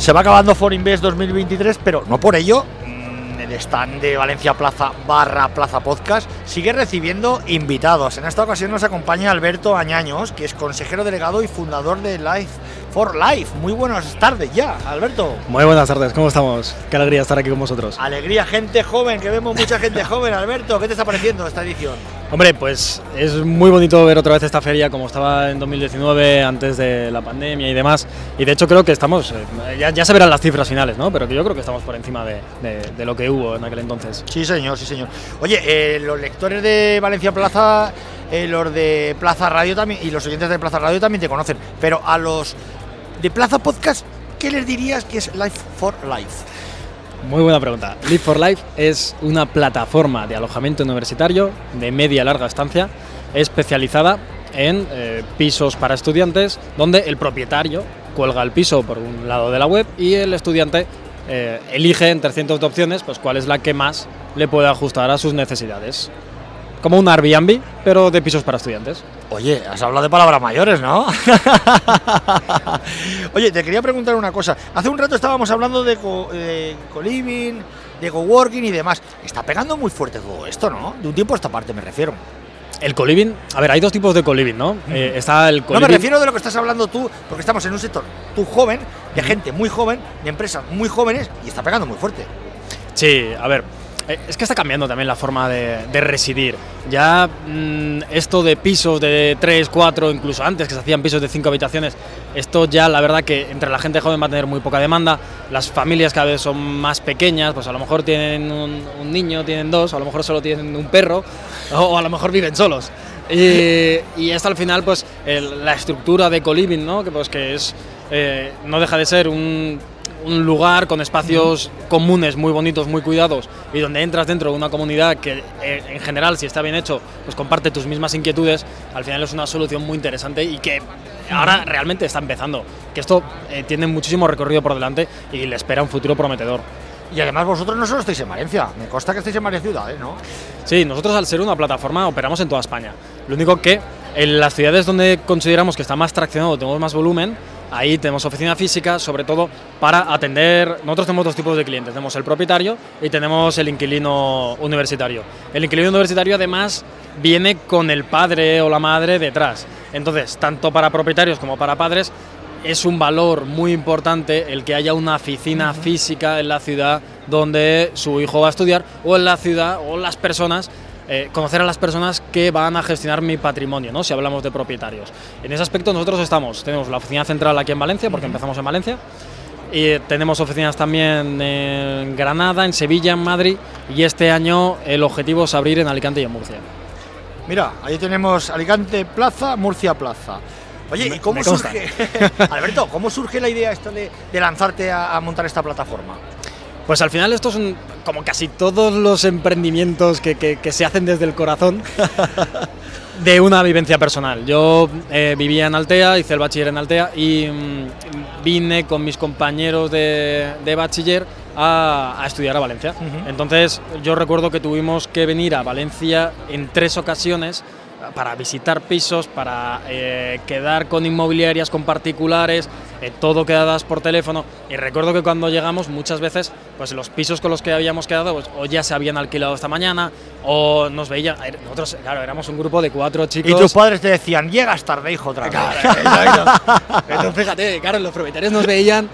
Se va acabando Forinvest 2023, pero no por ello mm, el stand de Valencia Plaza barra Plaza Podcast sigue recibiendo invitados. En esta ocasión nos acompaña Alberto Añaños, que es consejero delegado y fundador de Life for Life. Muy buenas tardes ya, Alberto. Muy buenas tardes, ¿cómo estamos? Qué alegría estar aquí con vosotros. Alegría, gente joven, que vemos mucha gente joven. Alberto, ¿qué te está pareciendo esta edición? Hombre, pues es muy bonito ver otra vez esta feria como estaba en 2019, antes de la pandemia y demás. Y de hecho creo que estamos, eh, ya, se verán las cifras finales, ¿no? Pero que yo creo que estamos por encima de, lo que hubo en aquel entonces. Sí, señor, sí, señor. Oye, eh, los lectores de Valencia Plaza, eh, los de Plaza Radio también, y los oyentes de Plaza Radio también te conocen. Pero a los de Plaza Podcast, ¿qué les dirías que es Life for Life? Muy buena pregunta. Live for Life es una plataforma de alojamiento universitario de media larga estancia especializada en eh, pisos para estudiantes donde el propietario cuelga el piso por un lado de la web y el estudiante eh, elige entre cientos de opciones pues cuál es la que más le puede ajustar a sus necesidades como un Airbnb, pero de pisos para estudiantes. Oye, has hablado de palabras mayores, ¿no? Oye, te quería preguntar una cosa. Hace un rato estábamos hablando de co-living, de coworking y demás. Está pegando muy fuerte todo esto, ¿no? De un tiempo a esta parte me refiero. El co-living, a ver, hay dos tipos de co-living, ¿no? Eh, está el No me refiero de lo que estás hablando tú, porque estamos en un sector, tú joven, de gente muy joven, de empresas muy jóvenes, y está pegando muy fuerte. Sí, a ver, eh, es que está cambiando también la forma de, residir. Ya mm, esto de pisos de 3, 4, incluso antes que se hacían pisos de 5 habitaciones, esto ya la verdad que entre la gente joven va a tener muy poca demanda. Las familias cada vez son más pequeñas, pues a lo mejor tienen un, niño, tienen dos, a lo mejor solo tienen un perro, o, a lo mejor viven solos. Y, esto al final, pues la estructura de co-living, ¿no? que, pues, que es, eh, no deja de ser un un lugar con espacios comunes muy bonitos, muy cuidados y donde entras dentro de una comunidad que eh, en general, si está bien hecho, pues comparte tus mismas inquietudes, al final es una solución muy interesante y que ahora realmente está empezando. Que esto eh, tiene muchísimo recorrido por delante y le espera un futuro prometedor. Y además vosotros no solo estáis en Valencia, me consta que estáis en varias ciudades, ¿no? Sí, nosotros al ser una plataforma operamos en toda España. Lo único que en las ciudades donde consideramos que está más traccionado, tenemos más volumen, Ahí tenemos oficina física, sobre todo para atender. Nosotros tenemos dos tipos de clientes: tenemos el propietario y tenemos el inquilino universitario. El inquilino universitario, además, viene con el padre o la madre detrás. Entonces, tanto para propietarios como para padres, es un valor muy importante el que haya una oficina física en la ciudad donde su hijo va a estudiar o en la ciudad o las personas eh, conocer a las personas que van a gestionar mi patrimonio, ¿no? si hablamos de propietarios. En ese aspecto nosotros estamos, tenemos la oficina central aquí en Valencia, porque empezamos en Valencia, y tenemos oficinas también en Granada, en Sevilla, en Madrid, y este año el objetivo es abrir en Alicante y en Murcia. Mira, ahí tenemos Alicante Plaza, Murcia Plaza. Oye, ¿y cómo surge, Alberto, cómo surge la idea esto de, lanzarte a montar esta plataforma? Pues al final estos son como casi todos los emprendimientos que, se hacen desde el corazón de una vivencia personal. Yo eh, vivía en Altea, hice el bachiller en Altea y mm, vine con mis compañeros de, bachiller a, estudiar a Valencia. Entonces yo recuerdo que tuvimos que venir a Valencia en tres ocasiones para visitar pisos, para eh, quedar con inmobiliarias, con particulares, eh, todo quedadas por teléfono. Y recuerdo que cuando llegamos muchas veces, pues los pisos con los que habíamos quedado, pues, o ya se habían alquilado esta mañana, o nos veían. Nosotros, claro, éramos un grupo de cuatro chicos. Y tus padres te decían, llegas tarde, hijo, otra Entonces, fíjate, claro, los propietarios nos veían.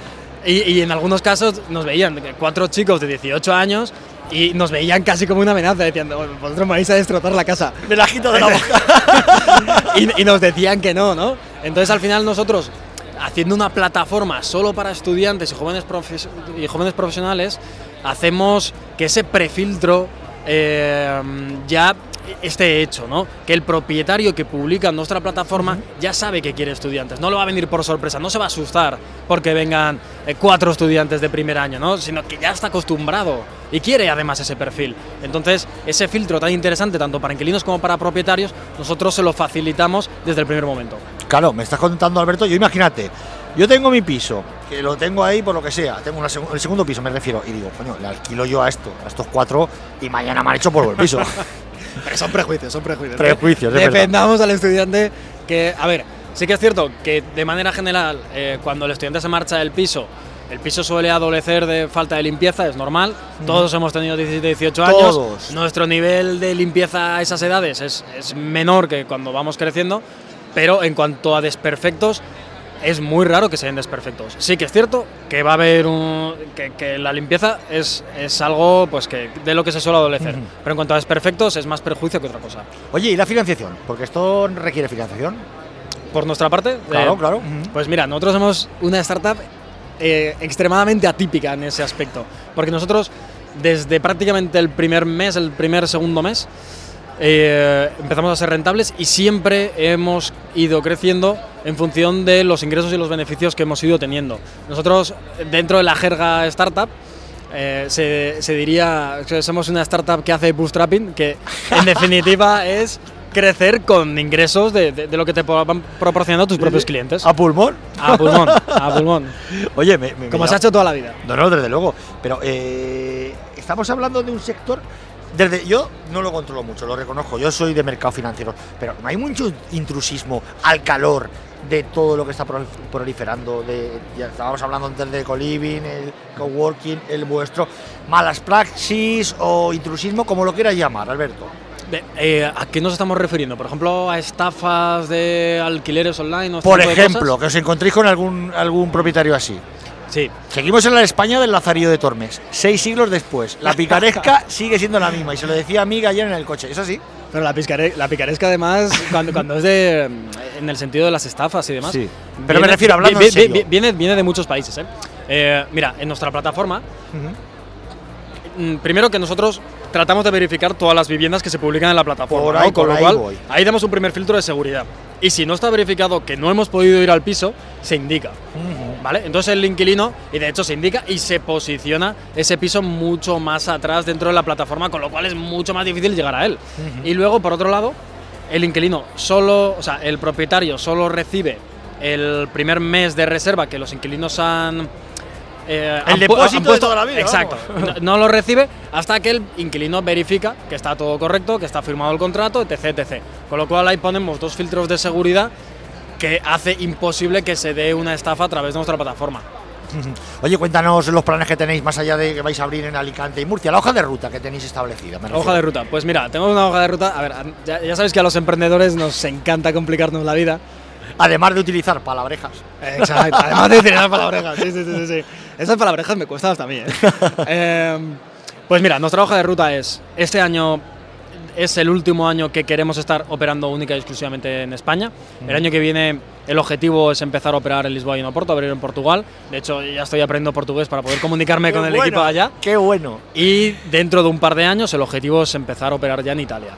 Y, y, en algunos casos nos veían cuatro chicos de 18 años y nos veían casi como una amenaza, decían, vosotros me vais a destrozar la casa. Me la de la boca. y, nos decían que no, ¿no? Entonces al final nosotros, haciendo una plataforma solo para estudiantes y jóvenes, y jóvenes profesionales, hacemos que ese prefiltro eh, ya esté hecho, ¿no? Que el propietario que publica en nuestra plataforma ya sabe que quiere estudiantes, no lo va a venir por sorpresa, no se va a asustar porque vengan eh, cuatro estudiantes de primer año, ¿no? Sino que ya está acostumbrado y quiere además ese perfil. Entonces, ese filtro tan interesante tanto para inquilinos como para propietarios, nosotros se lo facilitamos desde el primer momento. Claro, me estás contando Alberto, yo imagínate, yo tengo mi piso, que lo tengo ahí por lo que sea, tengo el segundo piso me refiero, y digo, coño, le alquilo yo a esto, a estos cuatro, y mañana me han hecho por el piso. Pero son prejuicios, son prejuicios. Prejuicios, Defendamos al estudiante que, a ver, sí que es cierto que de manera general, eh, cuando el estudiante se marcha del piso, el piso suele adolecer de falta de limpieza, es normal. Todos hemos tenido 17, 18 años. Todos. Nuestro nivel de limpieza a esas edades es, es menor que cuando vamos creciendo, pero en cuanto a desperfectos, es muy raro que sean desperfectos. Sí que es cierto que va a haber un, que, que la limpieza es, es algo pues que de lo que se suele adolecer, Ujú. pero en cuanto a desperfectos es más perjuicio que otra cosa. Oye, ¿y la financiación? Porque esto requiere financiación. Por nuestra parte, Claro, eh, claro. Pues mira, nosotros somos una startup eh, extremadamente atípica en ese aspecto, porque nosotros desde prácticamente el primer mes, el primer segundo mes, eh, empezamos a ser rentables y siempre hemos ido creciendo en función de los ingresos y los beneficios que hemos ido teniendo. Nosotros, dentro de la jerga startup, eh, se, se diría que somos una startup que hace bootstrapping, que en definitiva es crecer con ingresos de, de- de lo que te van proporcionando tus propios clientes. ¿A pulmón? A pulmón, a pulmón. Oye, me, me- Como se ha hecho toda la vida. No, no, desde luego. Pero eh, estamos hablando de un sector. Desde, yo no lo controlo mucho, lo reconozco. Yo soy de mercado financiero. Pero no hay mucho intrusismo al calor de todo lo que está prol- proliferando. De, ya estábamos hablando antes de coliving, el coworking, el vuestro. Malas praxis o intrusismo, como lo quieras llamar, Alberto. Eh, ¿A qué nos estamos refiriendo? Por ejemplo, a estafas de alquileres online. o este Por ejemplo, que os encontréis con algún, algún propietario así. Sí. Seguimos en la España del Lazarillo de Tormes. Seis siglos después. La picaresca sigue siendo la misma. Y se lo decía a Amiga ayer en el coche. ¿Es así? Pero la, la picaresca, además, cuando, cuando es de. en el sentido de las estafas y demás. Sí. Pero me refiero, hablando vi- en serio. vi- Viene, viene de muchos países, ¿eh? Eh, Mira, en nuestra plataforma, primero que nosotros tratamos de verificar todas las viviendas que se publican en la plataforma. Ahí, Con lo cual, voy. ahí damos un primer filtro de seguridad. Y si no está verificado que no hemos podido ir al piso, se indica. ¿Vale? Entonces el inquilino, y de hecho se indica y se posiciona ese piso mucho más atrás dentro de la plataforma, con lo cual es mucho más difícil llegar a él. Y luego, por otro lado, el inquilino solo, o sea, el propietario solo recibe el primer mes de reserva que los inquilinos han. Eh, El han depósito han de toda la vida, Exacto. No, no lo recibe hasta que el inquilino verifica que está todo correcto, que está firmado el contrato, etc, etc. Con lo cual ahí ponemos dos filtros de seguridad que hace imposible que se dé una estafa a través de nuestra plataforma. Oye, cuéntanos los planes que tenéis más allá de que vais a abrir en Alicante y Murcia. La hoja de ruta que tenéis establecida. me Hoja de ruta. Pues mira, tenemos una hoja de ruta. A ver, ya, ya sabéis que a los emprendedores nos encanta complicarnos la vida. Además de utilizar palabrejas. Exacto. Además de tirar palabrejas. Sí, sí, sí, sí. Esas palabrejas me cuestan hasta a mí. ¿eh? Em, pues mira, nuestra hoja de ruta es, este año es el último año que queremos estar operando única y exclusivamente en España. El año que viene el objetivo es empezar a operar en Lisboa y en Oporto, abrir en Portugal. De hecho, ya estoy aprendiendo portugués para poder comunicarme con el bueno, equipo allá. Qué bueno. Y dentro de un par de años el objetivo es empezar a operar ya en Italia.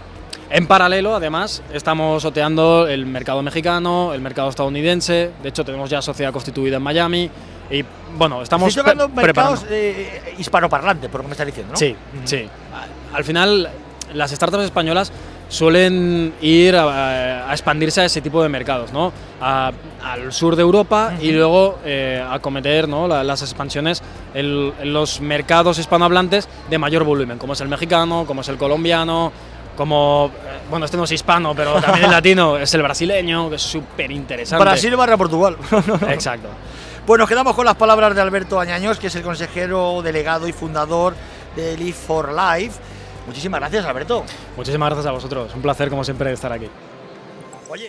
En paralelo, además, estamos soteando el mercado mexicano, el mercado estadounidense. De hecho, tenemos ya sociedad constituida en Miami. Y bueno, estamos Estoy tocando pre- mercados preparando. eh, hispanoparlantes, por lo que me estás diciendo, ¿no? Sí, sí. A- Al final, las startups españolas suelen ir a, a expandirse a ese tipo de mercados, ¿no? A- al sur de Europa y luego eh, a cometer ¿no? la- las expansiones en, en los mercados hispanohablantes de mayor volumen, como es el mexicano, como es el colombiano, como, eh, bueno, este no es hispano, pero también el latino, es el brasileño, que es súper interesante. Brasil barra Portugal. Exacto. Pues nos quedamos con las palabras de Alberto Añaños, que es el consejero delegado y fundador de Live for Life. Muchísimas gracias, Alberto. Muchísimas gracias a vosotros. Un placer, como siempre, estar aquí. Oye.